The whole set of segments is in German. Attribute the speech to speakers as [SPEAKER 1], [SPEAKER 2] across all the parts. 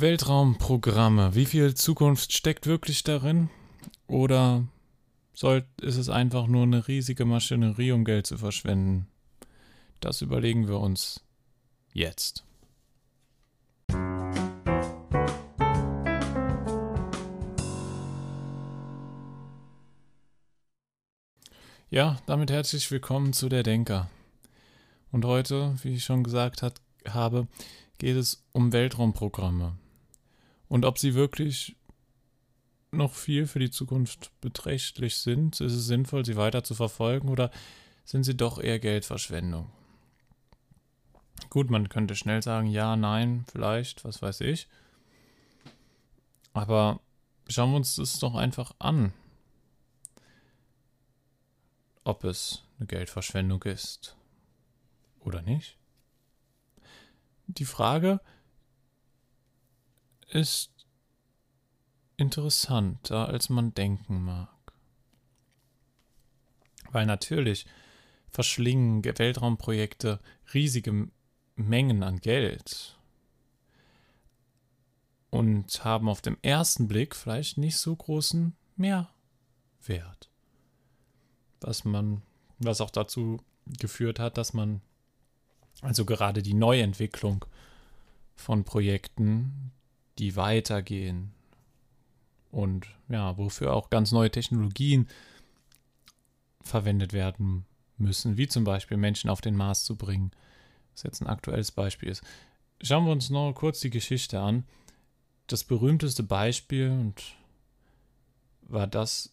[SPEAKER 1] Weltraumprogramme. Wie viel Zukunft steckt wirklich darin? Oder soll, ist es einfach nur eine riesige Maschinerie, um Geld zu verschwenden? Das überlegen wir uns jetzt. Ja, damit herzlich willkommen zu der Denker. Und heute, wie ich schon gesagt hat, habe, geht es um Weltraumprogramme. Und ob sie wirklich noch viel für die Zukunft beträchtlich sind, ist es sinnvoll, sie weiter zu verfolgen oder sind sie doch eher Geldverschwendung? Gut, man könnte schnell sagen, ja, nein, vielleicht, was weiß ich. Aber schauen wir uns das doch einfach an, ob es eine Geldverschwendung ist oder nicht. Die Frage ist interessanter, als man denken mag. Weil natürlich verschlingen Weltraumprojekte riesige Mengen an Geld und haben auf dem ersten Blick vielleicht nicht so großen Mehrwert. Was man, was auch dazu geführt hat, dass man also gerade die Neuentwicklung von Projekten, die weitergehen und ja, wofür auch ganz neue Technologien verwendet werden müssen, wie zum Beispiel Menschen auf den Mars zu bringen, was jetzt ein aktuelles Beispiel ist. Schauen wir uns noch kurz die Geschichte an. Das berühmteste Beispiel und war das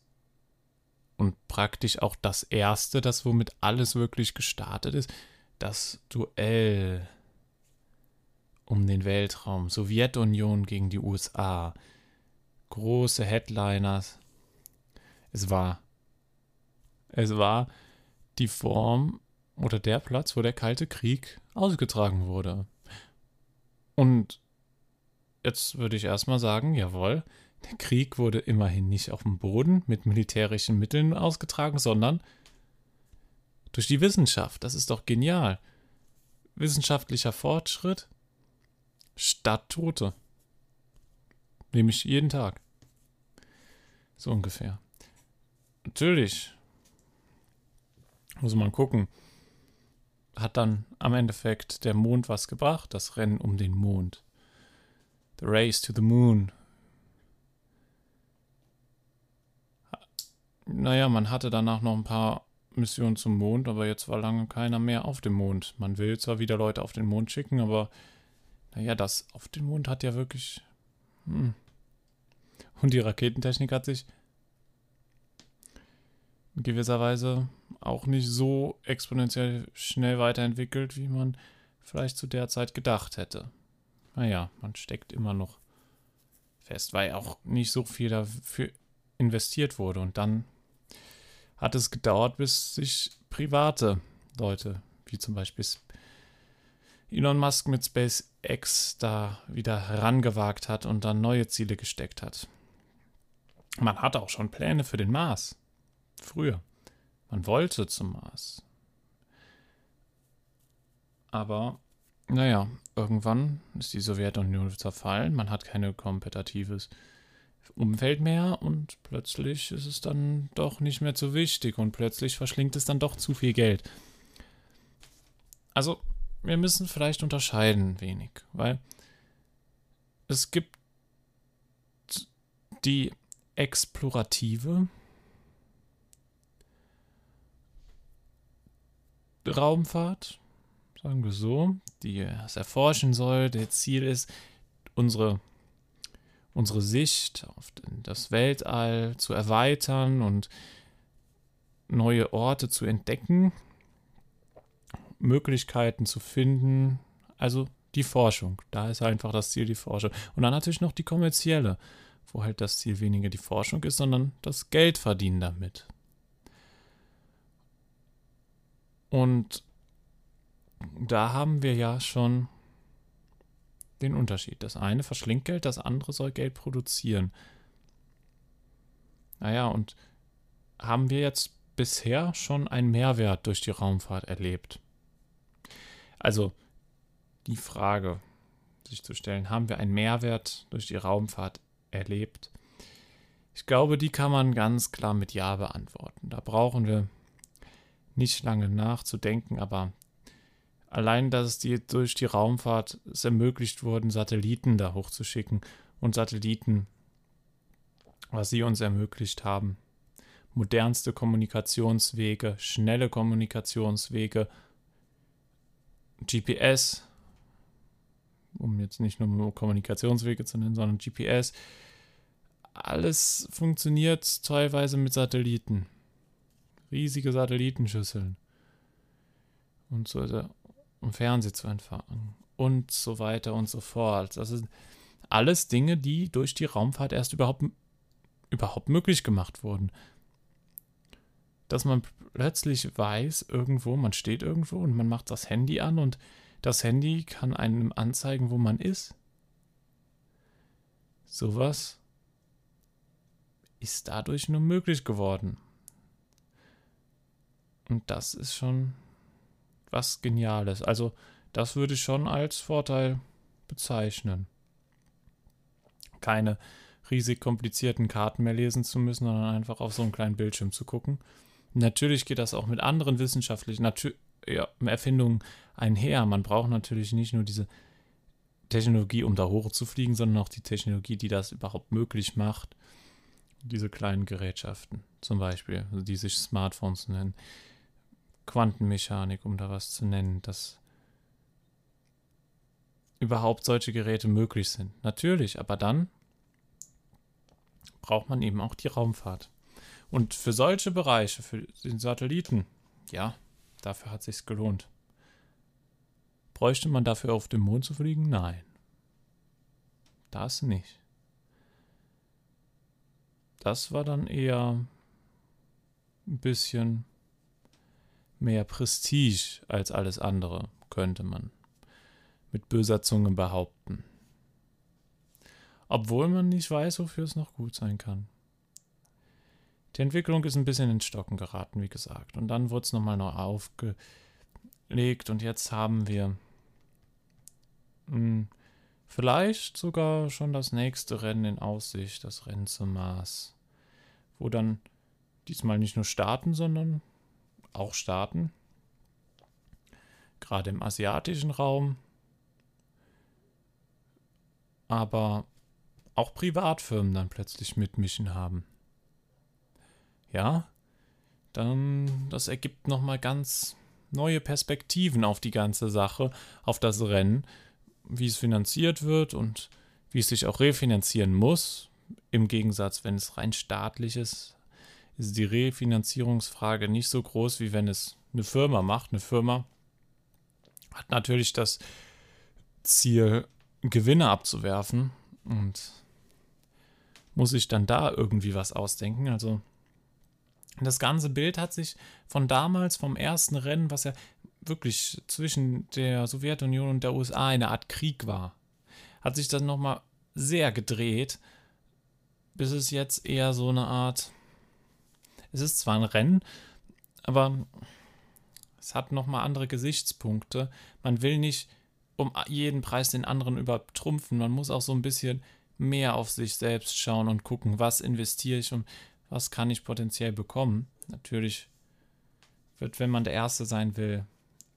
[SPEAKER 1] und praktisch auch das erste, das womit alles wirklich gestartet ist, das Duell um den Weltraum, Sowjetunion gegen die USA, große Headliners. Es war, es war die Form oder der Platz, wo der Kalte Krieg ausgetragen wurde. Und jetzt würde ich erstmal sagen, jawohl, der Krieg wurde immerhin nicht auf dem Boden mit militärischen Mitteln ausgetragen, sondern durch die Wissenschaft. Das ist doch genial. Wissenschaftlicher Fortschritt statt Tote. Nämlich jeden Tag. So ungefähr. Natürlich muss man gucken. Hat dann am Endeffekt der Mond was gebracht? Das Rennen um den Mond. The Race to the Moon. Naja, man hatte danach noch ein paar Mission zum Mond, aber jetzt war lange keiner mehr auf dem Mond. Man will zwar wieder Leute auf den Mond schicken, aber naja, das auf den Mond hat ja wirklich. Hm. Und die Raketentechnik hat sich in gewisser Weise auch nicht so exponentiell schnell weiterentwickelt, wie man vielleicht zu der Zeit gedacht hätte. Naja, man steckt immer noch fest, weil auch nicht so viel dafür investiert wurde. Und dann hat es gedauert, bis sich private Leute, wie zum Beispiel Elon Musk mit SpaceX, da wieder herangewagt hat und dann neue Ziele gesteckt hat. Man hatte auch schon Pläne für den Mars. Früher. Man wollte zum Mars. Aber, naja, irgendwann ist die Sowjetunion zerfallen. Man hat keine kompetitives Umfeld mehr und plötzlich ist es dann doch nicht mehr so wichtig und plötzlich verschlingt es dann doch zu viel Geld. Also, wir müssen vielleicht unterscheiden wenig, weil es gibt die explorative Raumfahrt, sagen wir so, die es erforschen soll. Der Ziel ist, unsere unsere Sicht auf das Weltall zu erweitern und neue Orte zu entdecken, Möglichkeiten zu finden, also die Forschung. Da ist einfach das Ziel die Forschung. Und dann natürlich noch die kommerzielle, wo halt das Ziel weniger die Forschung ist, sondern das Geld verdienen damit. Und da haben wir ja schon den Unterschied. Das eine verschlingt Geld, das andere soll Geld produzieren. Naja, und haben wir jetzt bisher schon einen Mehrwert durch die Raumfahrt erlebt? Also die Frage, sich zu stellen, haben wir einen Mehrwert durch die Raumfahrt erlebt? Ich glaube, die kann man ganz klar mit Ja beantworten. Da brauchen wir nicht lange nachzudenken, aber allein, dass es die, durch die Raumfahrt es ermöglicht wurden, Satelliten da hochzuschicken und Satelliten, was sie uns ermöglicht haben, modernste Kommunikationswege, schnelle Kommunikationswege, GPS, um jetzt nicht nur Kommunikationswege zu nennen, sondern GPS, alles funktioniert teilweise mit Satelliten. Riesige Satellitenschüsseln. Und so, um Fernseh zu empfangen. Und so weiter und so fort. Das sind alles Dinge, die durch die Raumfahrt erst überhaupt, überhaupt möglich gemacht wurden. Dass man plötzlich weiß, irgendwo, man steht irgendwo und man macht das Handy an und das Handy kann einem anzeigen, wo man ist. Sowas ist dadurch nur möglich geworden. Und das ist schon was Geniales. Also, das würde ich schon als Vorteil bezeichnen. Keine riesig komplizierten Karten mehr lesen zu müssen, sondern einfach auf so einen kleinen Bildschirm zu gucken. Natürlich geht das auch mit anderen wissenschaftlichen ja, Erfindungen einher. Man braucht natürlich nicht nur diese Technologie, um da hoch zu fliegen, sondern auch die Technologie, die das überhaupt möglich macht diese kleinen Gerätschaften, zum Beispiel, also die sich Smartphones nennen, Quantenmechanik, um da was zu nennen, dass überhaupt solche Geräte möglich sind. Natürlich, aber dann braucht man eben auch die Raumfahrt. Und für solche Bereiche, für den Satelliten, ja, dafür hat sich's gelohnt. Bräuchte man dafür auf dem Mond zu fliegen? Nein. Das nicht. Das war dann eher ein bisschen mehr Prestige als alles andere, könnte man mit böser Zunge behaupten. Obwohl man nicht weiß, wofür es noch gut sein kann. Die Entwicklung ist ein bisschen ins Stocken geraten, wie gesagt. Und dann wurde es nochmal neu aufgelegt und jetzt haben wir mh, hm, vielleicht sogar schon das nächste Rennen in Aussicht, das Rennen zum Mars wo dann diesmal nicht nur starten, sondern auch starten. Gerade im asiatischen Raum. Aber auch Privatfirmen dann plötzlich mitmischen haben. Ja, dann das ergibt nochmal ganz neue Perspektiven auf die ganze Sache, auf das Rennen, wie es finanziert wird und wie es sich auch refinanzieren muss, im Gegensatz, wenn es rein staatlich ist, ist die Refinanzierungsfrage nicht so groß, wie wenn es eine Firma macht. Eine Firma hat natürlich das Ziel, Gewinne abzuwerfen und muss sich dann da irgendwie was ausdenken. Also das ganze Bild hat sich von damals, vom ersten Rennen, was ja wirklich zwischen der Sowjetunion und der USA eine Art Krieg war, hat sich dann nochmal sehr gedreht bis es jetzt eher so eine Art. Es ist zwar ein Rennen, aber es hat nochmal andere Gesichtspunkte. Man will nicht um jeden Preis den anderen übertrumpfen. Man muss auch so ein bisschen mehr auf sich selbst schauen und gucken, was investiere ich und was kann ich potenziell bekommen. Natürlich wird, wenn man der Erste sein will,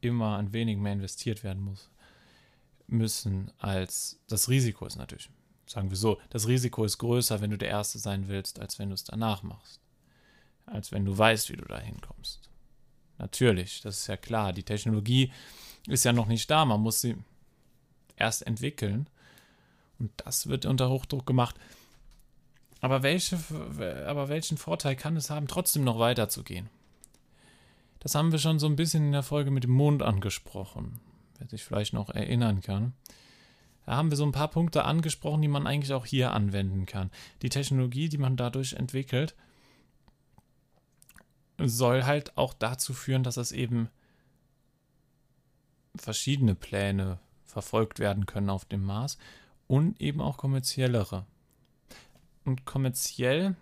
[SPEAKER 1] immer ein wenig mehr investiert werden muss müssen, als das Risiko ist natürlich sagen wir so, das Risiko ist größer, wenn du der Erste sein willst, als wenn du es danach machst. Als wenn du weißt, wie du da hinkommst. Natürlich, das ist ja klar. Die Technologie ist ja noch nicht da. Man muss sie erst entwickeln. Und das wird unter Hochdruck gemacht. Aber, welche, aber welchen Vorteil kann es haben, trotzdem noch weiterzugehen? Das haben wir schon so ein bisschen in der Folge mit dem Mond angesprochen, wer sich vielleicht noch erinnern kann. Da haben wir so ein paar Punkte angesprochen, die man eigentlich auch hier anwenden kann. Die Technologie, die man dadurch entwickelt, soll halt auch dazu führen, dass es eben verschiedene Pläne verfolgt werden können auf dem Mars und eben auch kommerziellere. Und kommerziell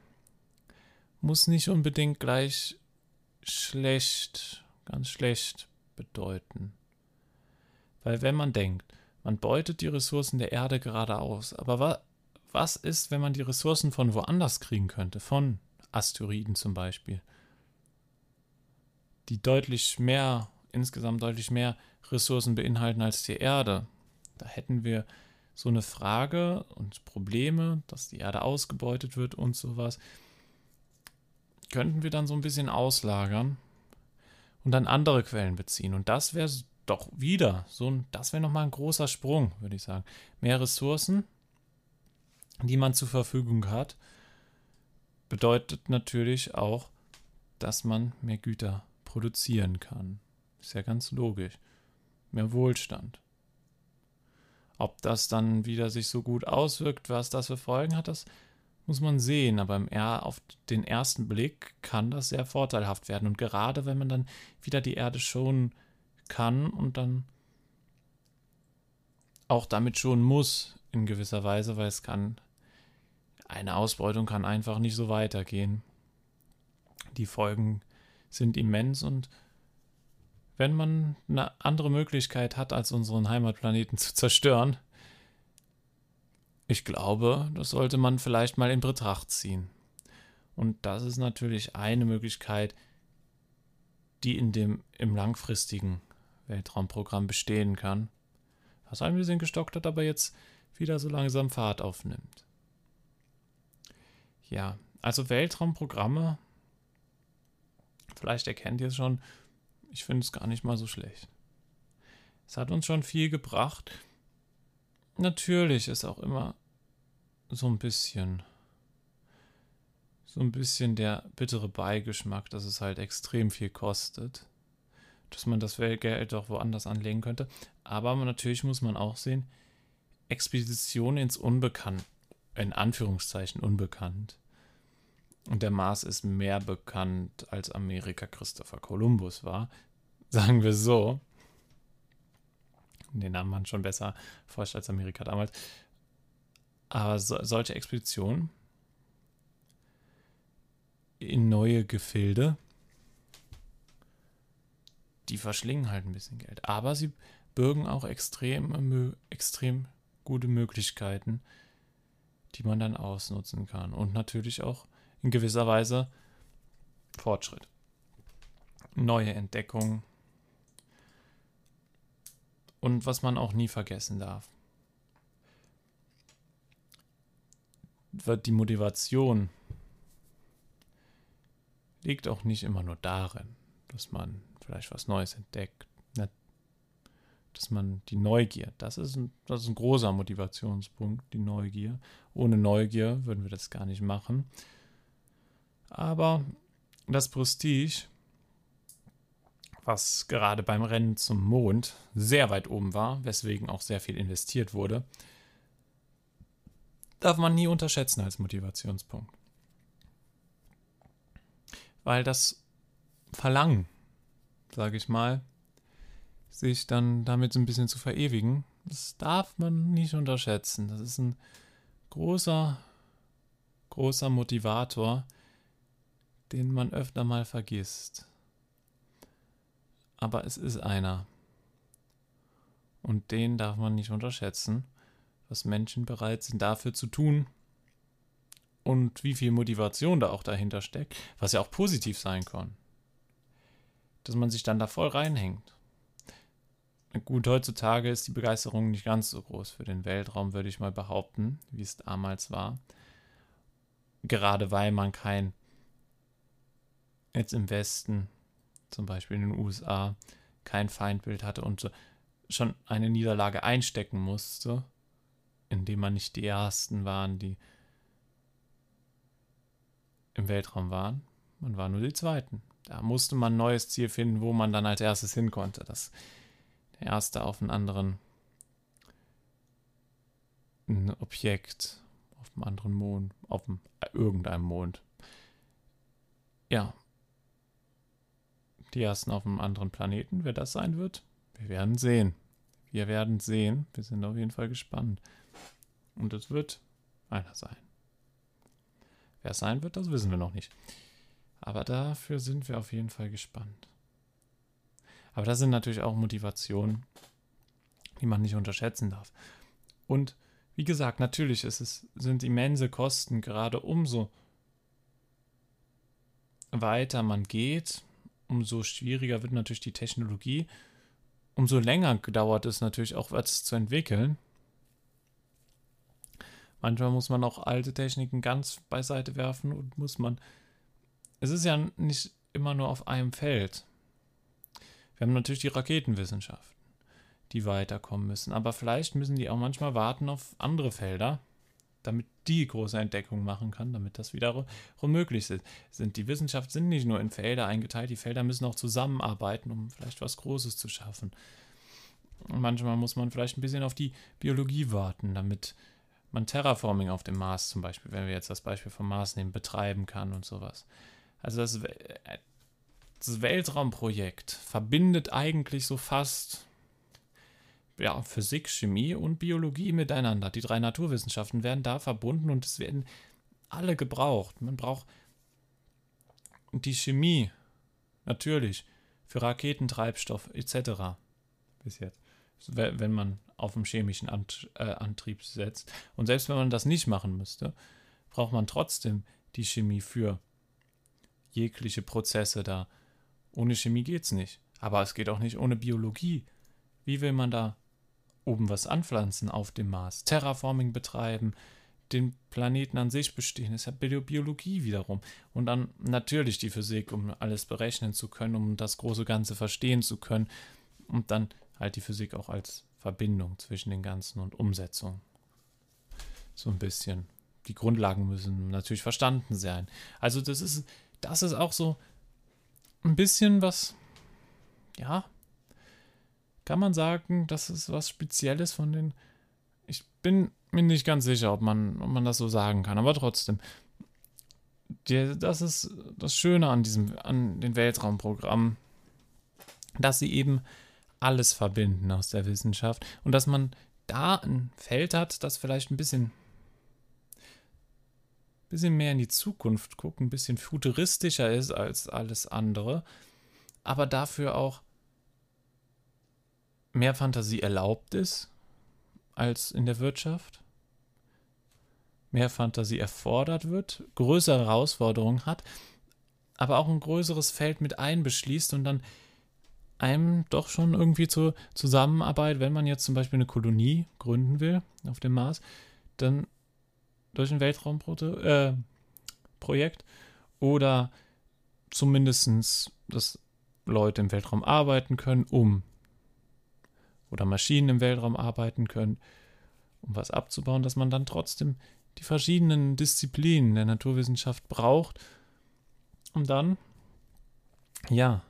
[SPEAKER 1] muss nicht unbedingt gleich schlecht, ganz schlecht bedeuten. Weil wenn man denkt, Man beutet die Ressourcen der Erde gerade aus. Aber wa was ist, wenn man die Ressourcen von woanders kriegen könnte? Von Asteroiden zum Beispiel. Die deutlich mehr, insgesamt deutlich mehr Ressourcen beinhalten als die Erde. Da hätten wir so eine Frage und Probleme, dass die Erde ausgebeutet wird und sowas. Könnten wir dann so ein bisschen auslagern und dann andere Quellen beziehen. Und das wäre doch wieder so ein, das wäre nochmal ein großer Sprung, würde ich sagen. Mehr Ressourcen, die man zur Verfügung hat, bedeutet natürlich auch, dass man mehr Güter produzieren kann. Ist ja ganz logisch. Mehr Wohlstand. Ob das dann wieder sich so gut auswirkt, was das für Folgen hat, das muss man sehen. Aber im auf den ersten Blick kann das sehr vorteilhaft werden. Und gerade wenn man dann wieder die Erde schonen kann und dann auch damit schon muss in gewisser Weise, weil es kann eine Ausbeutung kann einfach nicht so weitergehen. Die Folgen sind immens und wenn man eine andere Möglichkeit hat, als unseren Heimatplaneten zu zerstören, ich glaube, das sollte man vielleicht mal in Betracht ziehen. Und das ist natürlich eine Möglichkeit, die in dem im langfristigen Weltraumprogramm bestehen kann, was ein bisschen gestockt hat, aber jetzt wieder so langsam Fahrt aufnimmt. Ja, also Weltraumprogramme, vielleicht erkennt ihr es schon, ich finde es gar nicht mal so schlecht. Es hat uns schon viel gebracht. Natürlich ist auch immer so ein bisschen so ein bisschen der bittere Beigeschmack, dass es halt extrem viel kostet dass man das Geld auch woanders anlegen könnte. Aber natürlich muss man auch sehen, Expedition ins Unbekannt, in Anführungszeichen unbekannt. Und der Mars ist mehr bekannt, als Amerika Christopher Columbus war. Sagen wir so. Den Namen man schon besser forscht als Amerika damals. Aber so, solche Expeditionen in neue Gefilde die verschlingen halt ein bisschen Geld. Aber sie bürgen auch extrem, extrem gute Möglichkeiten, die man dann ausnutzen kann. Und natürlich auch in gewisser Weise Fortschritt. Neue Entdeckungen. Und was man auch nie vergessen darf. Die Motivation liegt auch nicht immer nur darin, dass man vielleicht was Neues entdeckt. Ne? Dass man die Neugier, das ist, ein, das ist ein großer Motivationspunkt, die Neugier. Ohne Neugier würden wir das gar nicht machen. Aber das Prestige, was gerade beim Rennen zum Mond sehr weit oben war, weswegen auch sehr viel investiert wurde, darf man nie unterschätzen als Motivationspunkt. Weil das Verlangen sage ich mal, sich dann damit so ein bisschen zu verewigen. Das darf man nicht unterschätzen. Das ist ein großer, großer Motivator, den man öfter mal vergisst. Aber es ist einer. Und den darf man nicht unterschätzen, was Menschen bereit sind dafür zu tun und wie viel Motivation da auch dahinter steckt, was ja auch positiv sein kann dass man sich dann da voll reinhängt. Gut, heutzutage ist die Begeisterung nicht ganz so groß für den Weltraum, würde ich mal behaupten, wie es damals war. Gerade weil man kein, jetzt im Westen, zum Beispiel in den USA, kein Feindbild hatte und schon eine Niederlage einstecken musste, indem man nicht die Ersten waren, die im Weltraum waren. Man war nur die Zweiten. Da musste man ein neues Ziel finden, wo man dann als erstes hin konnte. Das der erste auf einen anderen ein Objekt auf einem anderen Mond, auf einem, äh, irgendeinem Mond. Ja. Die ersten auf einem anderen Planeten, wer das sein wird, wir werden sehen. Wir werden sehen. Wir sind auf jeden Fall gespannt. Und es wird einer sein. Wer es sein wird, das wissen wir noch nicht. Aber dafür sind wir auf jeden Fall gespannt. Aber das sind natürlich auch Motivationen, die man nicht unterschätzen darf. Und wie gesagt, natürlich ist es, sind immense Kosten, gerade umso weiter man geht, umso schwieriger wird natürlich die Technologie, umso länger dauert es natürlich auch, was zu entwickeln. Manchmal muss man auch alte Techniken ganz beiseite werfen und muss man. Es ist ja nicht immer nur auf einem Feld. Wir haben natürlich die Raketenwissenschaften, die weiterkommen müssen. Aber vielleicht müssen die auch manchmal warten auf andere Felder, damit die große Entdeckung machen kann, damit das wiederum möglich ist. Die Wissenschaft sind nicht nur in Felder eingeteilt, die Felder müssen auch zusammenarbeiten, um vielleicht was Großes zu schaffen. Manchmal muss man vielleicht ein bisschen auf die Biologie warten, damit man Terraforming auf dem Mars zum Beispiel, wenn wir jetzt das Beispiel vom Mars nehmen, betreiben kann und sowas. Also das, das Weltraumprojekt verbindet eigentlich so fast ja, Physik, Chemie und Biologie miteinander. Die drei Naturwissenschaften werden da verbunden und es werden alle gebraucht. Man braucht die Chemie, natürlich, für Raketentreibstoff etc. Bis jetzt. Wenn man auf dem chemischen äh, Antrieb setzt. Und selbst wenn man das nicht machen müsste, braucht man trotzdem die Chemie für jegliche Prozesse da. Ohne Chemie geht es nicht. Aber es geht auch nicht ohne Biologie. Wie will man da oben was anpflanzen auf dem Mars? Terraforming betreiben, den Planeten an sich bestehen. Ist ja Biologie wiederum. Und dann natürlich die Physik, um alles berechnen zu können, um das große Ganze verstehen zu können. Und dann halt die Physik auch als Verbindung zwischen den Ganzen und Umsetzung. So ein bisschen. Die Grundlagen müssen natürlich verstanden sein. Also das ist, das ist auch so ein bisschen was, ja, kann man sagen, das ist was Spezielles von den. Ich bin mir nicht ganz sicher, ob man, ob man das so sagen kann, aber trotzdem. Die, das ist das Schöne an diesem, an den Weltraumprogrammen, dass sie eben alles verbinden aus der Wissenschaft und dass man da ein Feld hat, das vielleicht ein bisschen, bisschen mehr in die Zukunft guckt, ein bisschen futuristischer ist als alles andere, aber dafür auch mehr Fantasie erlaubt ist als in der Wirtschaft, mehr Fantasie erfordert wird, größere Herausforderungen hat, aber auch ein größeres Feld mit einbeschließt und dann einem doch schon irgendwie zur Zusammenarbeit, wenn man jetzt zum Beispiel eine Kolonie gründen will auf dem Mars, dann durch ein Weltraumprojekt äh, oder zumindest, dass Leute im Weltraum arbeiten können, um oder Maschinen im Weltraum arbeiten können, um was abzubauen, dass man dann trotzdem die verschiedenen Disziplinen der Naturwissenschaft braucht, um dann ja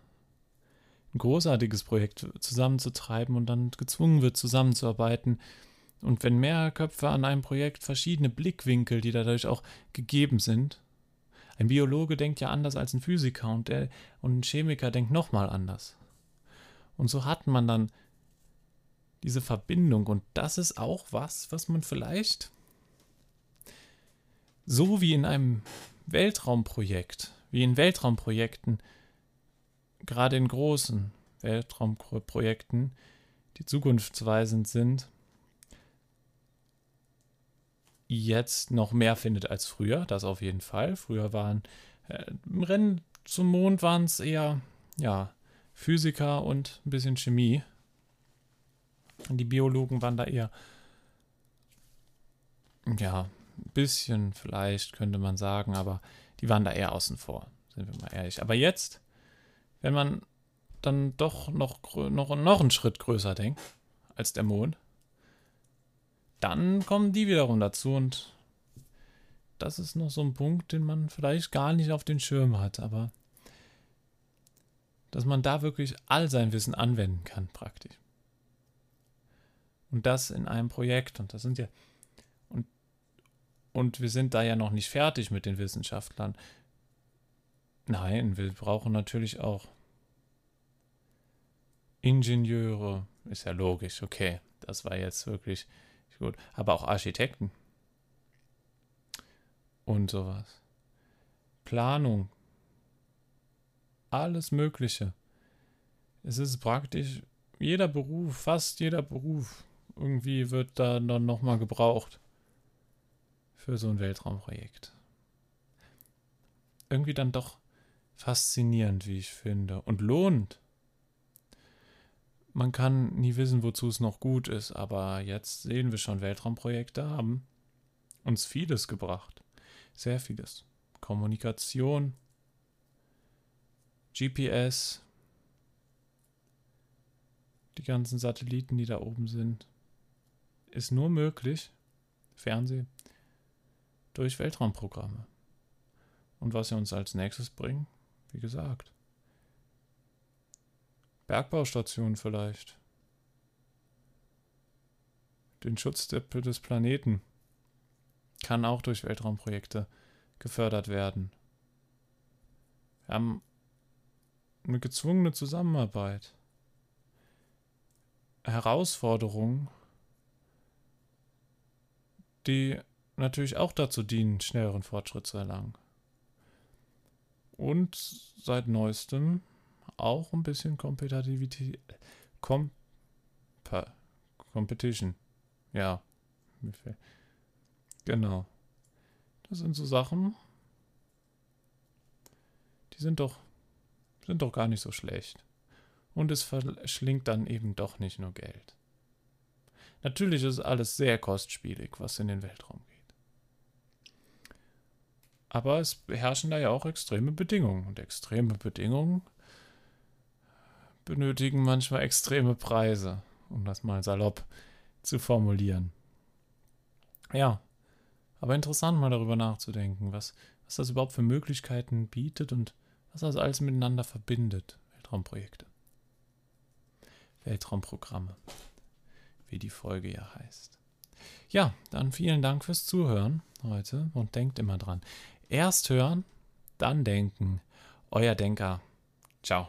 [SPEAKER 1] ein großartiges Projekt zusammenzutreiben und dann gezwungen wird, zusammenzuarbeiten. Und wenn mehr Köpfe an einem Projekt verschiedene Blickwinkel, die dadurch auch gegeben sind, ein Biologe denkt ja anders als ein Physiker und, der, und ein Chemiker denkt nochmal anders. Und so hat man dann diese Verbindung und das ist auch was, was man vielleicht so wie in einem Weltraumprojekt, wie in Weltraumprojekten gerade in großen Weltraumprojekten, die zukunftsweisend sind, jetzt noch mehr findet als früher, das auf jeden Fall. Früher waren äh, im Rennen zum Mond waren es eher ja, Physiker und ein bisschen Chemie. Die Biologen waren da eher ja, ein bisschen vielleicht könnte man sagen, aber die waren da eher außen vor, sind wir mal ehrlich. Aber jetzt wenn man dann doch noch, noch, noch einen Schritt größer denkt als der Mond, dann kommen die wiederum dazu und das ist noch so ein Punkt, den man vielleicht gar nicht auf den Schirm hat, aber dass man da wirklich all sein Wissen anwenden kann, praktisch. Und das in einem Projekt. Und das sind ja. Und, und wir sind da ja noch nicht fertig mit den Wissenschaftlern. Nein, wir brauchen natürlich auch Ingenieure, ist ja logisch, okay, das war jetzt wirklich gut. Aber auch Architekten und sowas. Planung, alles Mögliche. Es ist praktisch jeder Beruf, fast jeder Beruf, irgendwie wird da dann nochmal gebraucht für so ein Weltraumprojekt. Irgendwie dann doch faszinierend, wie ich finde. Und lohnt. Man kann nie wissen, wozu es noch gut ist, aber jetzt sehen wir schon, Weltraumprojekte haben uns vieles gebracht. Sehr vieles. Kommunikation, GPS, die ganzen Satelliten, die da oben sind, ist nur möglich, Fernseh, durch Weltraumprogramme. Und was sie uns als nächstes bringen, wie gesagt, Bergbaustationen vielleicht. Den Schutz des Planeten kann auch durch Weltraumprojekte gefördert werden. Wir haben eine gezwungene Zusammenarbeit. Herausforderungen, die natürlich auch dazu dienen, schnelleren Fortschritt zu erlangen. Und seit neuestem auch ein bisschen Kompetitivität. Kom Competition. Ja. Genau. Das sind so Sachen, die sind doch, sind doch gar nicht so schlecht. Und es verschlingt dann eben doch nicht nur Geld. Natürlich ist alles sehr kostspielig, was in den Weltraum geht. Aber es herrschen da ja auch extreme Bedingungen. Und extreme Bedingungen benötigen manchmal extreme Preise, um das mal salopp zu formulieren. Ja, aber interessant mal darüber nachzudenken, was, was das überhaupt für Möglichkeiten bietet und was das alles miteinander verbindet. Weltraumprojekte. Weltraumprogramme, wie die Folge ja heißt. Ja, dann vielen Dank fürs Zuhören heute und denkt immer dran. Erst hören, dann denken. Euer Denker. Ciao.